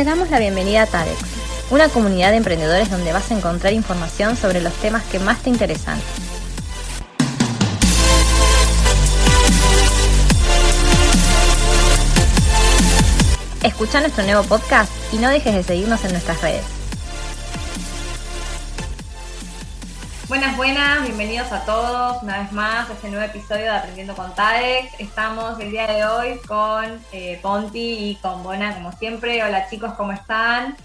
Te damos la bienvenida a TADEX, una comunidad de emprendedores donde vas a encontrar información sobre los temas que más te interesan. Escucha nuestro nuevo podcast y no dejes de seguirnos en nuestras redes. Buenas, buenas, bienvenidos a todos una vez más a este nuevo episodio de Aprendiendo con TADEX. Estamos el día de hoy con eh, Ponti y con Bona, como siempre. Hola chicos, ¿cómo están?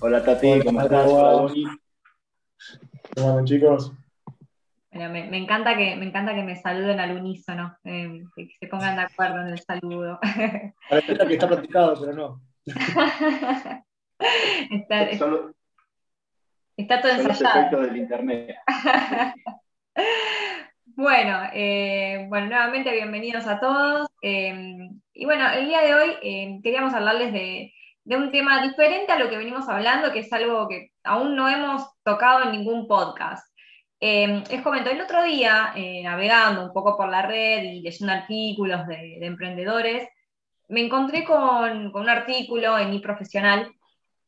Hola Tati, ¿cómo estás? Hola ¿Cómo andan chicos? Bueno, me, encanta que, me encanta que me saluden al unísono, eh, que, se pongan de acuerdo en el saludo. Parece que está practicado, pero no. está, Está todo ensayado. del internet. bueno, eh, bueno, nuevamente bienvenidos a todos. Em, y bueno, el día de hoy em, queríamos hablarles de, un tema diferente a lo que venimos hablando, que es algo que aún no hemos tocado en ningún podcast. Eh, les comento, el otro día, eh, navegando un poco por la red y leyendo artículos de, emprendedores, me encontré con, con, un artículo en mi profesional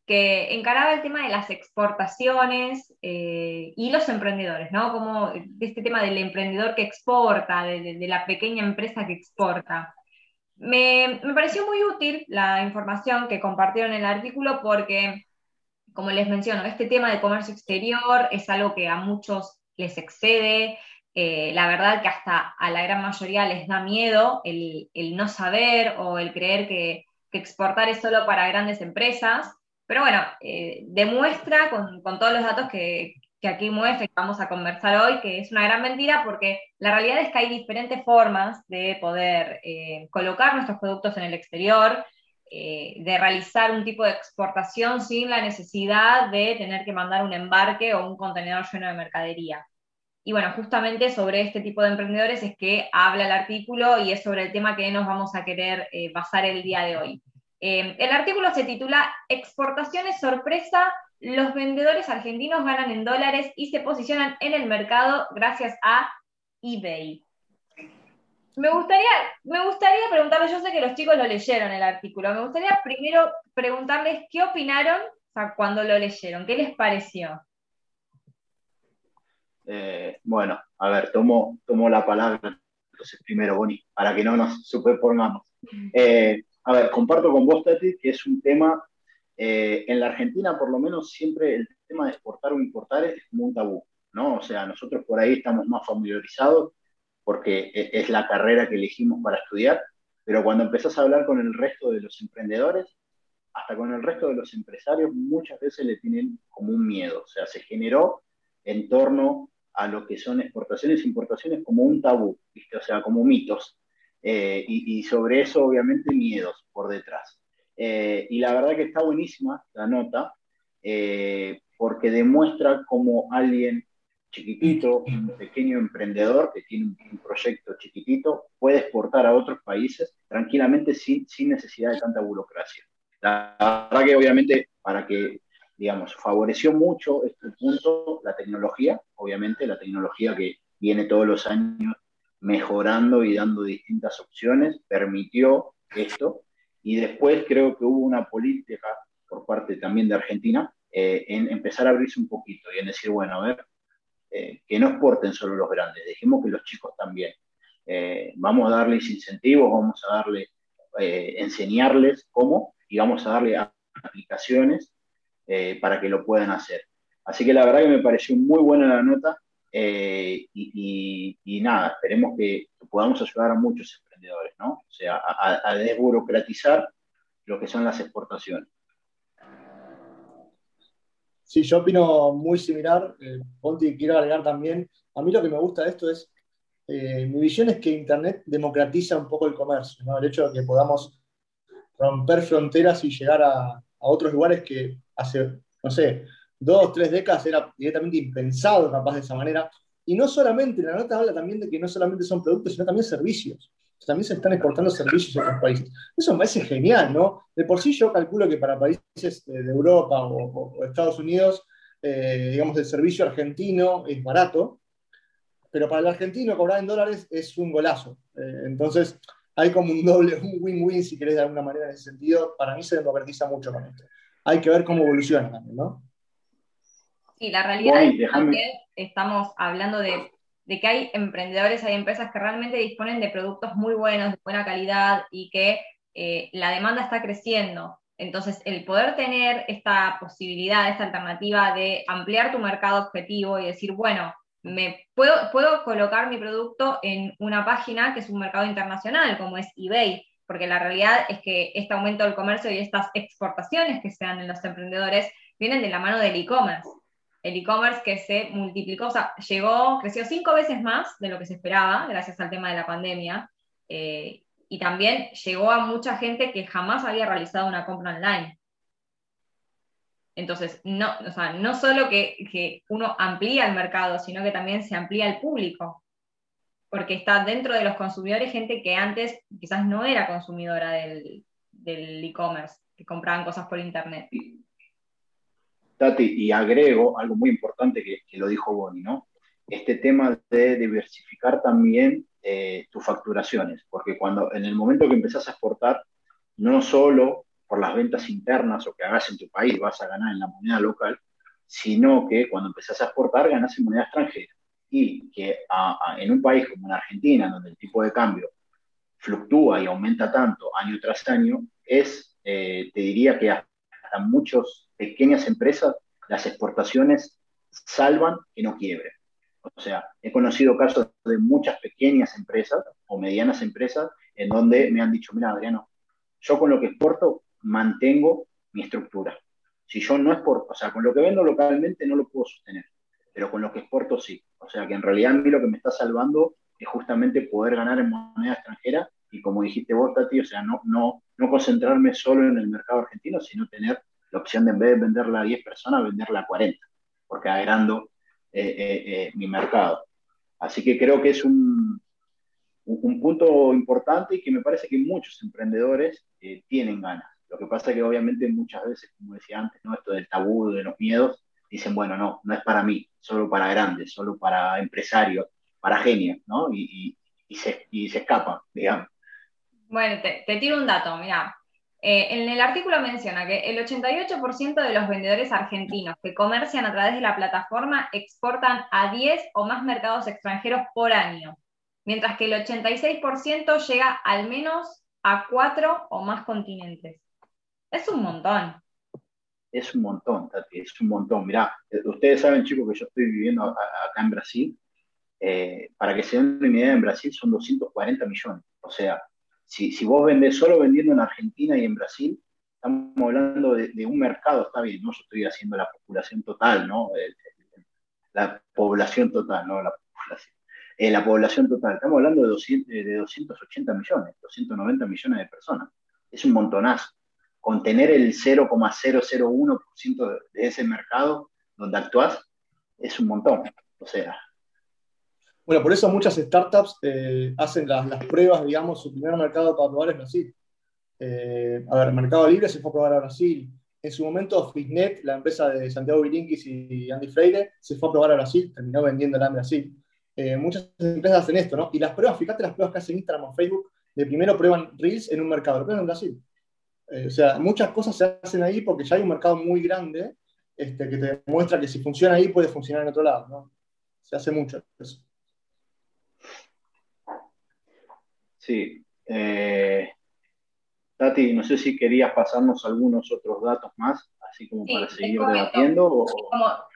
que encaraba el tema de las exportaciones eh, y los emprendedores, ¿no? Como este tema del emprendedor que exporta, de, la pequeña empresa que exporta. Me, pareció muy útil la información que compartieron en el artículo porque, como les menciono, este tema de comercio exterior es algo que a muchos les excede. Eh, la verdad que hasta a la gran mayoría les da miedo el, no saber o el creer que, que exportar es solo para grandes empresas. Pero bueno, eh, demuestra con, todos los datos que, aquí muestra y vamos a conversar hoy, que es una gran mentira porque la realidad es que hay diferentes formas de poder eh, colocar nuestros productos en el exterior, eh, de realizar un tipo de exportación sin la necesidad de tener que mandar un embarque o un contenedor lleno de mercadería. Y bueno, justamente sobre este tipo de emprendedores es que habla el artículo y es sobre el tema que nos vamos a querer basar el día de hoy. Eh, el artículo se titula Exportaciones sorpresa, los vendedores argentinos ganan en dólares y se posicionan en el mercado gracias a eBay. Me gustaría, me gustaría preguntarles, yo sé que los chicos lo leyeron el artículo, me gustaría primero preguntarles qué opinaron cuando lo leyeron, qué les pareció. Eh, bueno, a ver, tomo, tomo la palabra entonces primero, Boni, para que no nos superpongamos. Eh, a ver, comparto con vos, Tati, que es un tema, eh, en la Argentina por lo menos siempre el tema de exportar o importar es como un tabú, ¿no? O sea, nosotros por ahí estamos más familiarizados porque e, es la carrera que elegimos para estudiar, pero cuando empezás a hablar con el resto de los emprendedores, hasta con el resto de los empresarios, muchas veces le tienen como un miedo, o sea, se generó en torno a lo que son exportaciones e importaciones como un tabú, ¿viste? o sea, como mitos. Eh, y, sobre eso obviamente miedos por detrás. Eh, y la verdad que está buenísima la nota, eh, porque demuestra cómo alguien chiquitito, un pequeño emprendedor que tiene un, proyecto chiquitito, puede exportar a otros países tranquilamente sin, sin necesidad de tanta burocracia. La verdad que obviamente para que, digamos, favoreció mucho este punto la tecnología, obviamente la tecnología que viene todos los años mejorando y dando distintas opciones, permitió esto. Y después creo que hubo una política por parte también de Argentina eh, en empezar a abrirse un poquito y en decir, bueno, a ver, eh, que no exporten solo los grandes, dejemos que los chicos también. Eh, vamos a darles incentivos, vamos a darle, enseñarles cómo y vamos a darle aplicaciones para que lo puedan hacer. Así que la verdad que me pareció muy buena la nota eh, y, nada, esperemos que podamos ayudar a muchos emprendedores, ¿no? O sea, a, desburocratizar lo que son las exportaciones. Sí, yo opino muy similar. Eh, Ponti, quiero agregar también. A mí lo que me gusta de esto es, eh, mi visión es que Internet democratiza un poco el comercio, ¿no? El hecho de que podamos romper fronteras y llegar a otros lugares que hace, no sé, dos, tres décadas era directamente impensado capaz de esa manera. Y no solamente, la nota habla también de que no solamente son productos, sino también servicios. También se están exportando servicios a otros países. Eso me parece genial, ¿no? De por sí yo calculo que para países de Europa o, Estados Unidos, eh, digamos, el servicio argentino es barato, pero para el argentino cobrar en dólares es un golazo. Eh, entonces, hay como un doble, un win-win, si querés, de alguna manera en ese sentido. Para mí se democratiza mucho con esto. Hay que ver cómo evoluciona también, ¿no? Sí, la realidad es que también estamos hablando de, que hay emprendedores, hay empresas que realmente disponen de productos muy buenos, de buena calidad y que eh, la demanda está creciendo. Entonces, el poder tener esta posibilidad, esta alternativa de ampliar tu mercado objetivo y decir, bueno, me puedo, puedo colocar mi producto en una página que es un mercado internacional, como es eBay, porque la realidad es que este aumento del comercio y estas exportaciones que se dan en los emprendedores vienen de la mano del e-commerce. El e-commerce que se multiplicó, o sea, llegó, creció cinco veces más de lo que se esperaba, gracias al tema de la pandemia, eh, y también llegó a mucha gente que jamás había realizado una compra online. Entonces, no, o sea, no solo que, uno amplía el mercado, sino que también se amplía el público, porque está dentro de los consumidores gente que antes quizás no era consumidora del e-commerce, que compraban cosas por internet. Tati, y agrego algo muy importante que, lo dijo Bonnie, ¿no? Este tema de diversificar también eh, tus facturaciones, porque cuando en el momento que empezás a exportar, no solo por las ventas internas o que hagas en tu país vas a ganar en la moneda local, sino que cuando empezás a exportar ganas en moneda extranjera. Y que en un país como en Argentina, donde el tipo de cambio fluctúa y aumenta tanto año tras año, es, eh, te diría que hasta muchas pequeñas empresas las exportaciones salvan que no quiebren. O sea, he conocido casos de muchas pequeñas empresas o medianas empresas en donde me han dicho, mira, Adriano, yo con lo que exporto mantengo mi estructura. Si yo no exporto, o sea, con lo que vendo localmente no lo puedo sostener, pero con lo que exporto sí. O sea, que en realidad a mí lo que me está salvando es justamente poder ganar en moneda extranjera y como dijiste vos, Tati, o sea, no, no, no concentrarme solo en el mercado argentino, sino tener la opción de en vez de venderla a 10 personas, venderla a 40, porque agrando eh, eh, eh, mi mercado. Así que creo que es un, un, punto importante y que me parece que muchos emprendedores tienen ganas. Lo que pasa es que obviamente muchas veces, como decía antes, ¿no? esto del tabú, de los miedos, dicen, bueno, no, no es para mí, solo para grandes, solo para empresarios, para genios, ¿no? Y, se, y se escapan, digamos. Bueno, te, tiro un dato, mira. Eh, en el artículo menciona que el 88% de los vendedores argentinos que comercian a través de la plataforma exportan a 10 o más mercados extranjeros por año, mientras que el 86% llega al menos a 4 o más continentes. Es un montón. Es un montón, Tati, es un montón. Mirá, eh, ustedes saben, chicos, que yo estoy viviendo acá en Brasil. Eh, para que se den una idea, en Brasil son 240 millones. O sea, si, vos vendés solo vendiendo en Argentina y en Brasil, estamos hablando de, un mercado, está bien, no estoy haciendo la población total, ¿no? La población total, ¿no? La población. Eh, la población total, estamos hablando de, 200, de 280 millones, 290 millones de personas. Es un montonazo con tener el 0,001% de ese mercado donde actúas, es un montón. O sea. Bueno, por eso muchas startups eh, hacen las, pruebas, digamos, su primer mercado para probar es Brasil. Eh, a ver, Mercado Libre se fue a probar a Brasil. En su momento, Fitnet, la empresa de Santiago Virinquis y Andy Freire, se fue a probar a Brasil, terminó vendiéndola en Brasil. Eh, muchas empresas hacen esto, ¿no? Y las pruebas, fíjate las pruebas que hacen Instagram o Facebook, de primero prueban Reels en un mercado, lo prueban en Brasil. Eh, o sea, muchas cosas se hacen ahí porque ya hay un mercado muy grande este, que te demuestra que si funciona ahí puede funcionar en otro lado. ¿no? Se hace mucho eso. Sí. Eh, Tati, no sé si querías pasarnos algunos otros datos más, así como para seguir debatiendo.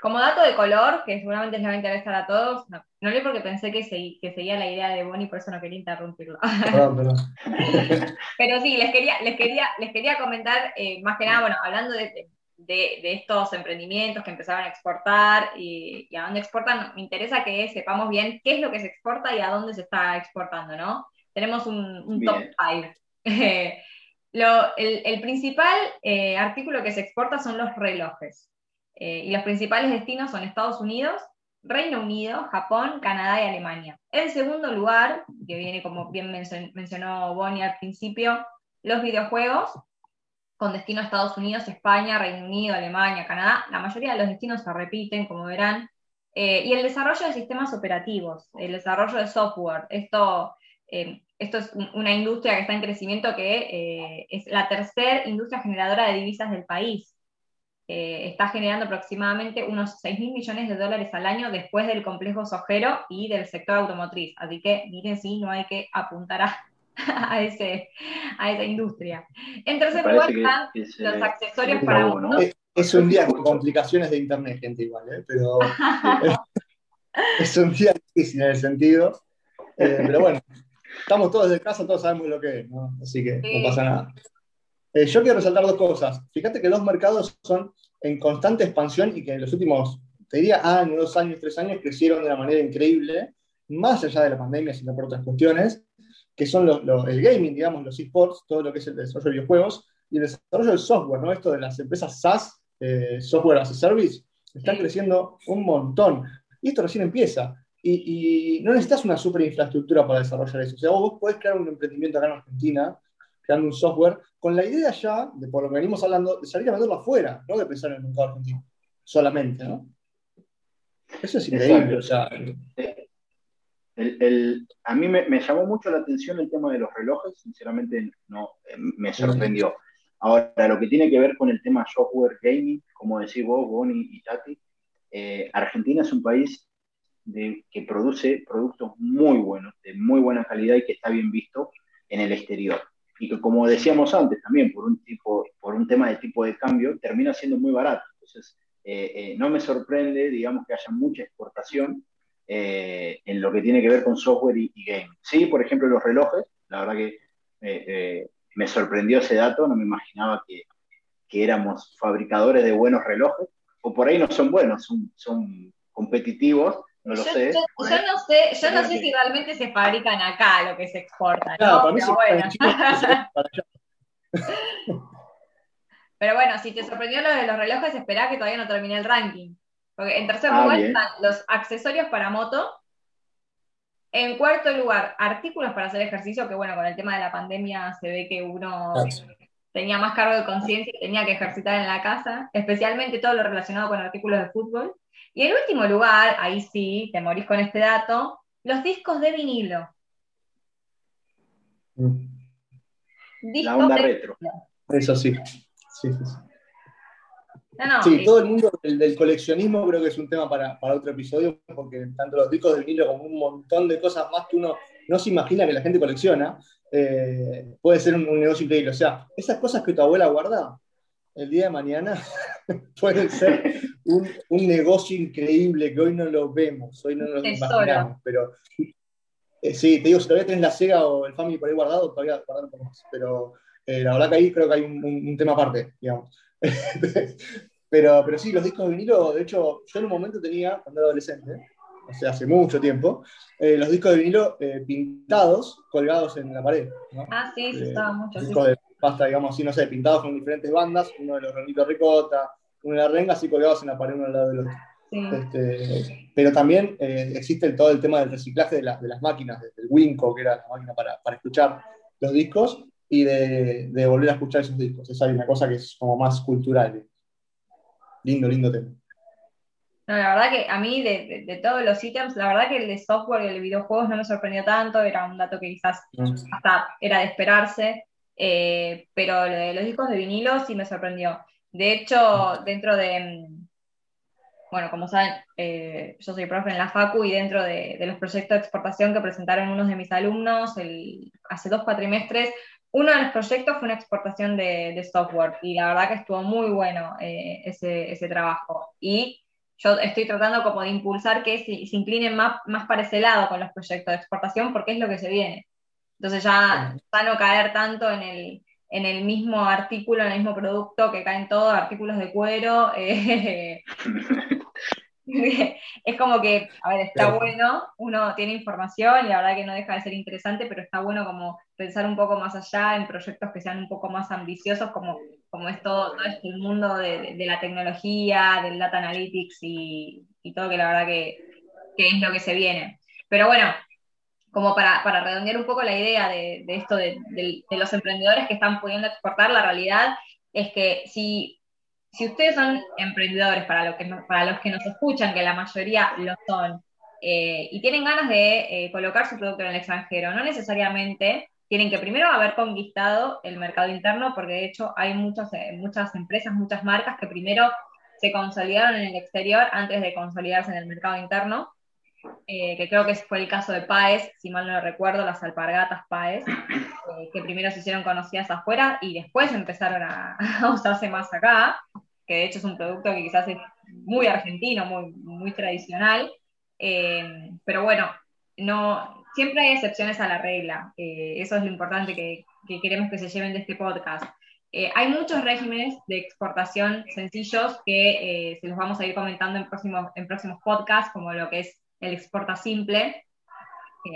Como, dato de color, que seguramente les va a interesar a todos, no, no leí porque pensé que, que, seguía la idea de Bonnie, por eso no quería interrumpirlo. Pero sí, les quería, les quería, les quería comentar, eh, más que nada, bueno, hablando de, estos emprendimientos que empezaron a exportar y, a dónde exportan, me interesa que sepamos bien qué es lo que se exporta y a dónde se está exportando, ¿no? Tenemos un, top 5. el, principal eh, artículo que se exporta son los relojes. Eh, y los principales destinos son Estados Unidos, Reino Unido, Japón, Canadá y Alemania. En segundo lugar, que viene como bien mencionó Bonnie al principio, los videojuegos, con destino a Estados Unidos, España, Reino Unido, Alemania, Canadá. La mayoría de los destinos se repiten, como verán. Eh, y el desarrollo de sistemas operativos, el desarrollo de software. Esto eh, esto es una industria que está en crecimiento que eh, es la tercera industria generadora de divisas del país. Eh, está generando aproximadamente unos 6 mil millones de dólares al año después del complejo sojero y del sector automotriz. Así que miren si no hay que apuntar a, ese, a esa industria. En tercer lugar están los accesorios para uno. Es, un día con complicaciones de internet, gente, igual, pero es un día difícil en el sentido. pero bueno, estamos todos de casa, todos sabemos lo que es, ¿no? Así que no pasa nada. Eh, yo quiero resaltar dos cosas. Fíjate que los mercados son en constante expansión y que en los últimos, te diría, años, dos años, tres años, crecieron de una manera increíble, más allá de la pandemia, sino por otras cuestiones, que son el gaming, digamos, los esports, todo lo que es el desarrollo de videojuegos y el desarrollo del software, ¿no? Esto de las empresas SaaS, eh, Software as a Service, están creciendo un montón. Y esto recién empieza. Y, no necesitas una super infraestructura para desarrollar eso. O sea, vos podés crear un emprendimiento acá en Argentina, creando un software, con la idea ya, de por lo que venimos hablando, de salir a venderlo afuera, no de pensar en el mercado argentino solamente, ¿no? Eso es increíble. O sea, a mí me, llamó mucho la atención el tema de los relojes, sinceramente no, eh, me sorprendió. Ahora, lo que tiene que ver con el tema software gaming, como decís vos, Bonnie y Tati, eh, Argentina es un país que produce productos muy buenos, de muy buena calidad y que está bien visto en el exterior. Y que como decíamos antes también, por un, tipo, por un tema de tipo de cambio, termina siendo muy barato. Entonces, eh, eh, no me sorprende, digamos, que haya mucha exportación eh, en lo que tiene que ver con software y, game. Sí, por ejemplo, los relojes, la verdad que me sorprendió ese dato, no me imaginaba que, que, éramos fabricadores de buenos relojes, o por ahí no son buenos, son, son competitivos, no lo sé. Yo, no sé, yo no sé si realmente se fabrican acá lo que se exporta. ¿no? para mí Pero, bueno. Pero bueno, si te sorprendió lo de los relojes, espera que todavía no termine el ranking. Porque en tercer ah, lugar están los accesorios para moto. En cuarto lugar, artículos para hacer ejercicio, que bueno, con el tema de la pandemia se ve que uno tenía más cargo de conciencia y tenía que ejercitar en la casa, especialmente todo lo relacionado con artículos de fútbol. Y en último lugar, ahí sí, te morís con este dato, los discos de vinilo. Mm. la onda retro. Eso sí. Sí, sí, todo el mundo del, coleccionismo creo que es un tema para, otro episodio, porque tanto los discos de vinilo como un montón de cosas más que uno no se imagina que la gente colecciona, eh, puede ser un, un, negocio increíble. O sea, esas cosas que tu abuela guarda, el día de mañana pueden ser un, negocio increíble que hoy no lo vemos, hoy no lo imaginamos, pero eh, sí, te digo, si todavía tenés la Sega o el Family por ahí guardado, todavía poco más, pero eh, la verdad que ahí creo que hay un, tema aparte, digamos. pero, pero sí, los discos de vinilo, de hecho, yo en un momento tenía, cuando era adolescente, o sea, hace mucho tiempo, eh, los discos de vinilo pintados, colgados en la pared. Ah, sí, se estaba mucho. Discos de pasta, digamos, así, no sé, pintados con diferentes bandas, uno de los Ronitos Ricota, uno de la renga, así colgados en la pared uno al lado del otro. Este, pero también eh, existe todo el tema del reciclaje de, de las máquinas, del Winco, que era la máquina para, para escuchar los discos, y de, de, volver a escuchar esos discos. Esa es una cosa que es como más cultural. Lindo, lindo tema. No, la verdad que a mí, de, de, todos los ítems, la verdad que el de software y el de videojuegos no me sorprendió tanto, era un dato que quizás mm. hasta era de esperarse, eh, pero lo de los discos de vinilo sí me sorprendió. De hecho, dentro de, bueno, como saben, eh, yo soy profe en la FACU y dentro de, los proyectos de exportación que presentaron unos de mis alumnos el, hace dos cuatrimestres, uno de los proyectos fue una exportación de, software y la verdad que estuvo muy bueno eh, ese, trabajo. Y yo estoy tratando como de impulsar que se, se inclinen más, más para ese lado con los proyectos de exportación porque es lo que se viene. Entonces ya, ya no caer tanto en el, en el mismo artículo, en el mismo producto, que caen todos artículos de cuero. Eh, es como que, a ver, está bueno, uno tiene información y la verdad que no deja de ser interesante, pero está bueno como pensar un poco más allá en proyectos que sean un poco más ambiciosos, como, como es todo, todo este mundo de, la tecnología, del data analytics y, todo, que la verdad que, que es lo que se viene. Pero bueno, como para, redondear un poco la idea de, esto de, los emprendedores que están pudiendo exportar, la realidad es que si, si ustedes son emprendedores, para, lo que, para los que nos escuchan, que la mayoría lo son, y tienen ganas de colocar su producto en el extranjero. No necesariamente tienen que primero haber conquistado el mercado interno, porque de hecho hay muchas, muchas empresas, muchas marcas que primero se consolidaron en el exterior antes de consolidarse en el mercado interno, eh, que creo que fue el caso de Paes, si mal no recuerdo, las alpargatas Paes, eh, que primero se hicieron conocidas afuera y después empezaron a, usarse más acá, que de hecho es un producto que quizás es muy argentino, muy, muy tradicional, eh, pero bueno, no, siempre hay excepciones a la regla. Eh, eso es lo importante que, queremos que se lleven de este podcast. Eh, hay muchos regímenes de exportación sencillos que se los vamos a ir comentando en próximos, en próximos podcasts, como lo que es el exporta simple.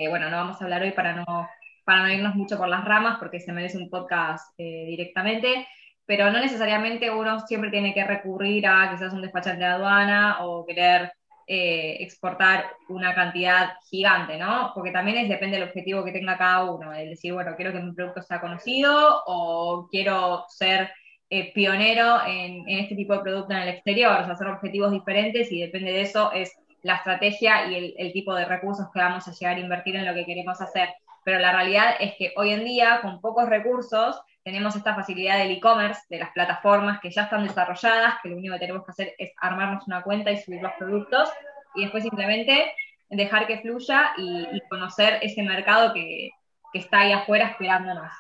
bueno, no vamos a hablar hoy para no, para no irnos mucho por las ramas, porque se merece un podcast directamente, pero no necesariamente uno siempre tiene que recurrir a quizás un despachante de aduana o querer eh, exportar una cantidad gigante, ¿no? Porque también es, depende del objetivo que tenga cada uno, es decir, bueno, quiero que mi producto sea conocido o quiero ser eh, pionero en, este tipo de producto en el exterior, o sea, son objetivos diferentes y depende de eso es la estrategia y el, tipo de recursos que vamos a llegar a invertir en lo que queremos hacer. Pero la realidad es que hoy en día, con pocos recursos, tenemos esta facilidad del e-commerce, de las plataformas que ya están desarrolladas, que lo único que tenemos que hacer es armarnos una cuenta y subir los productos y después simplemente dejar que fluya y, conocer ese mercado que, está ahí afuera esperándonos.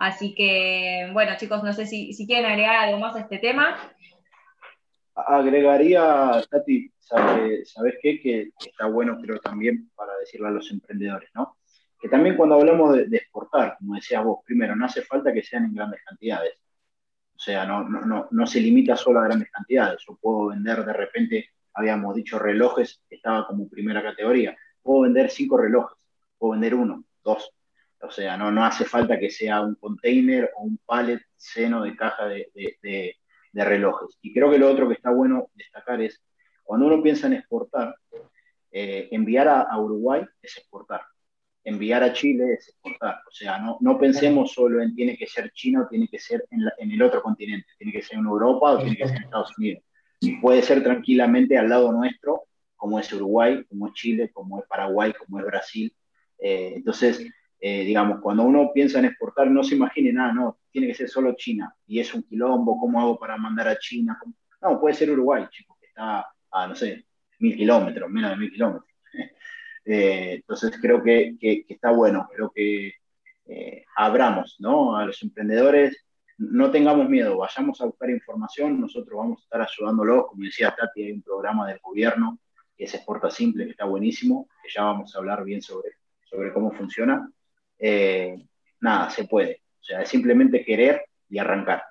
Así que, bueno, chicos, no sé si, quieren agregar algo más a este tema. Agregaría, Tati, ¿sabes qué? Que está bueno, creo, también para decirle a los emprendedores, ¿no? que también cuando hablamos de, exportar, como decías vos, primero, no hace falta que sean en grandes cantidades. O sea, no, no, no, se limita solo a grandes cantidades. Yo puedo vender de repente, habíamos dicho relojes, estaba como primera categoría. Puedo vender cinco relojes, puedo vender uno, dos. O sea, no, no hace falta que sea un container o un pallet seno de caja de, de, de relojes. Y creo que lo otro que está bueno destacar es, cuando uno piensa en exportar, eh, enviar a Uruguay es exportar enviar a Chile es exportar. O sea, no, pensemos solo en tiene que ser China o tiene que ser en, el otro continente, tiene que ser en Europa o tiene que ser en Estados Unidos. Puede ser tranquilamente al lado nuestro, como es Uruguay, como es Chile, como es Paraguay, como es Brasil. Eh, entonces, eh, digamos, cuando uno piensa en exportar, no se imagine nada, no, tiene que ser solo China. Y es un quilombo, ¿cómo hago para mandar a China? No, puede ser Uruguay, chicos, que está a, no sé, mil kilómetros, menos de mil kilómetros. Eh, entonces creo que, está bueno, creo que eh, abramos ¿no? a los emprendedores, no tengamos miedo, vayamos a buscar información, nosotros vamos a estar ayudándolos, como decía Tati, hay un programa del gobierno que es Exporta Simple, que está buenísimo, que ya vamos a hablar bien sobre, sobre cómo funciona. Eh, nada, se puede, o sea, es simplemente querer y arrancar.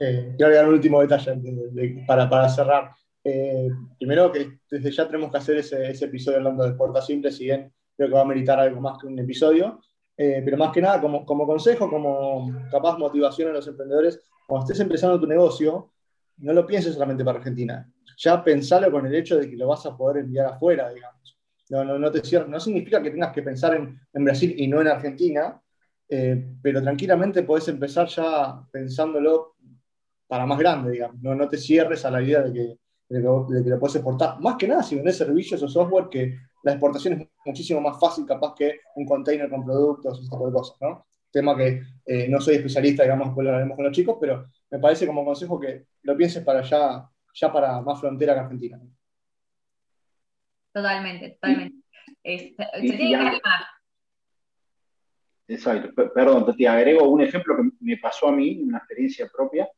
Quiero agregar un último detalle para, para cerrar. Eh, primero que desde ya tenemos que hacer ese, episodio hablando de Exporta Simple, si bien creo que va a meritar algo más que un episodio, eh, pero más que nada como, como, consejo, como capaz motivación a los emprendedores, cuando estés empezando tu negocio, no lo pienses solamente para Argentina, ya pensalo con el hecho de que lo vas a poder enviar afuera, digamos. No, no, no te no significa que tengas que pensar en, en Brasil y no en Argentina, eh, pero tranquilamente podés empezar ya pensándolo para más grande, digamos. No, no te cierres a la idea de que de que, lo puedes exportar. Más que nada si vendes servicios o software, que la exportación es muchísimo más fácil capaz que un container con productos, ese tipo de cosas, ¿no? Tema que eh, no soy especialista, digamos, después lo hablaremos con los chicos, pero me parece como consejo que lo pienses para ya, ya para más frontera que Argentina. Totalmente, totalmente. Se tiene que Exacto, perdón, te agrego un ejemplo que me pasó a mí, una experiencia propia.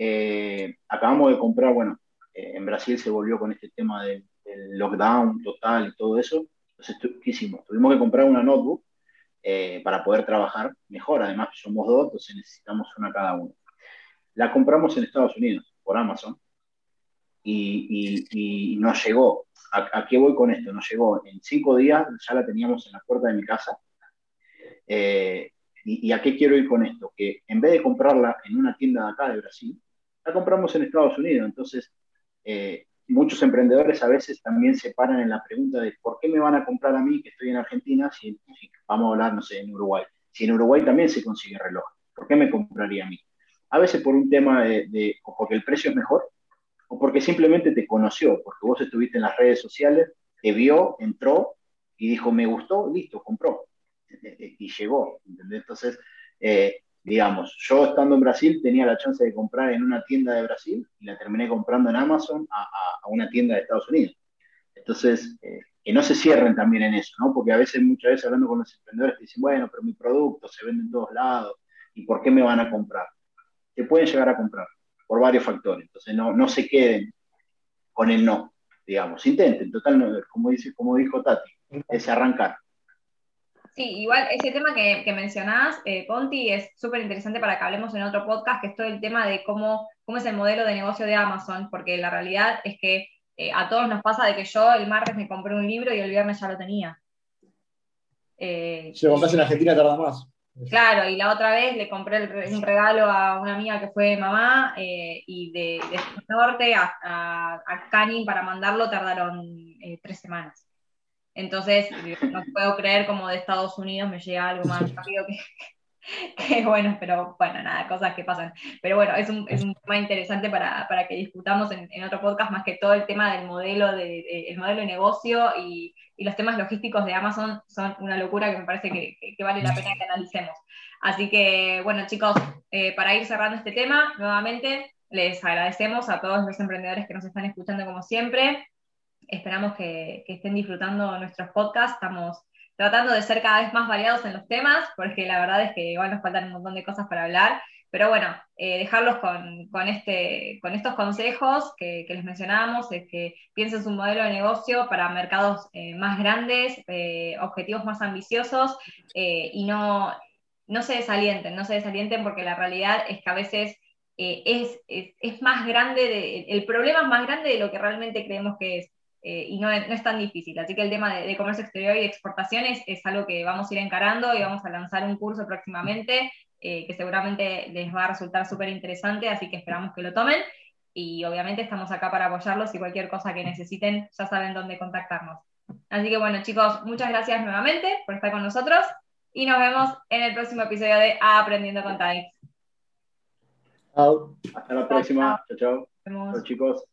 Eh, acabamos de comprar, bueno, eh, en Brasil se volvió con este tema del, lockdown total y todo eso. Entonces, ¿qué hicimos? Tuvimos que comprar una notebook eh, para poder trabajar mejor. Además, somos dos, entonces necesitamos una cada uno. La compramos en Estados Unidos por Amazon y, nos llegó. ¿A, qué voy con esto? Nos llegó en cinco días, ya la teníamos en la puerta de mi casa. Eh, y, a qué quiero ir con esto? Que en vez de comprarla en una tienda de acá de Brasil, la compramos en Estados Unidos. Entonces, eh, muchos emprendedores a veces también se paran en la pregunta de por qué me van a comprar a mí que estoy en Argentina si, vamos a hablar, no sé, en Uruguay. Si en Uruguay también se consigue reloj, ¿por qué me compraría a mí? A veces por un tema de, porque el precio es mejor o porque simplemente te conoció, porque vos estuviste en las redes sociales, te vio, entró y dijo, me gustó, listo, compró. Y llegó. Entonces, eh, digamos, yo estando en Brasil tenía la chance de comprar en una tienda de Brasil y la terminé comprando en Amazon a, una tienda de Estados Unidos. Entonces, eh, que no se cierren también en eso, ¿no? Porque a veces, muchas veces hablando con los emprendedores, te dicen, bueno, pero mi producto se vende en todos lados, ¿y por qué me van a comprar? Te pueden llegar a comprar por varios factores. Entonces, no, no se queden con el no, digamos. Intenten, total, como, dice, como dijo Tati, es arrancar. Sí, igual ese tema que, que mencionás, eh, Ponti, es súper interesante para que hablemos en otro podcast, que es todo el tema de cómo, cómo es el modelo de negocio de Amazon, porque la realidad es que eh, a todos nos pasa de que yo el martes me compré un libro y el viernes ya lo tenía. Eh, si lo compras en Argentina tarda más. Claro, y la otra vez le compré un regalo a una amiga que fue mamá y de, de norte a, a, a Canning para mandarlo tardaron tres semanas. Entonces, no puedo creer como de Estados Unidos me llega algo más rápido que, bueno, pero bueno, nada, cosas que pasan. Pero bueno, es un, es un tema interesante para, para que discutamos en, en, otro podcast, más que todo el tema del modelo de, el modelo de negocio y, y, los temas logísticos de Amazon son una locura que me parece que, que vale la pena que analicemos. Así que, bueno, chicos, eh, para ir cerrando este tema, nuevamente les agradecemos a todos los emprendedores que nos están escuchando como siempre. Esperamos que, estén disfrutando nuestros podcasts. Estamos tratando de ser cada vez más variados en los temas, porque la verdad es que igual nos faltan un montón de cosas para hablar. Pero bueno, eh, dejarlos con, este, con estos consejos que, les mencionábamos, es que piensen su modelo de negocio para mercados eh, más grandes, eh, objetivos más ambiciosos y no, no se desalienten, no se desalienten porque la realidad es que a veces es, es, más grande, el problema es más grande de lo que realmente creemos que es. Eh, y no, es tan difícil. Así que el tema de, comercio exterior y exportaciones es algo que vamos a ir encarando y vamos a lanzar un curso próximamente eh, que seguramente les va a resultar súper interesante, así que esperamos que lo tomen. Y obviamente estamos acá para apoyarlos y cualquier cosa que necesiten ya saben dónde contactarnos. Así que bueno chicos, muchas gracias nuevamente por estar con nosotros y nos vemos en el próximo episodio de Aprendiendo con Types. Hasta la próxima. Chao, chao. chao chicos.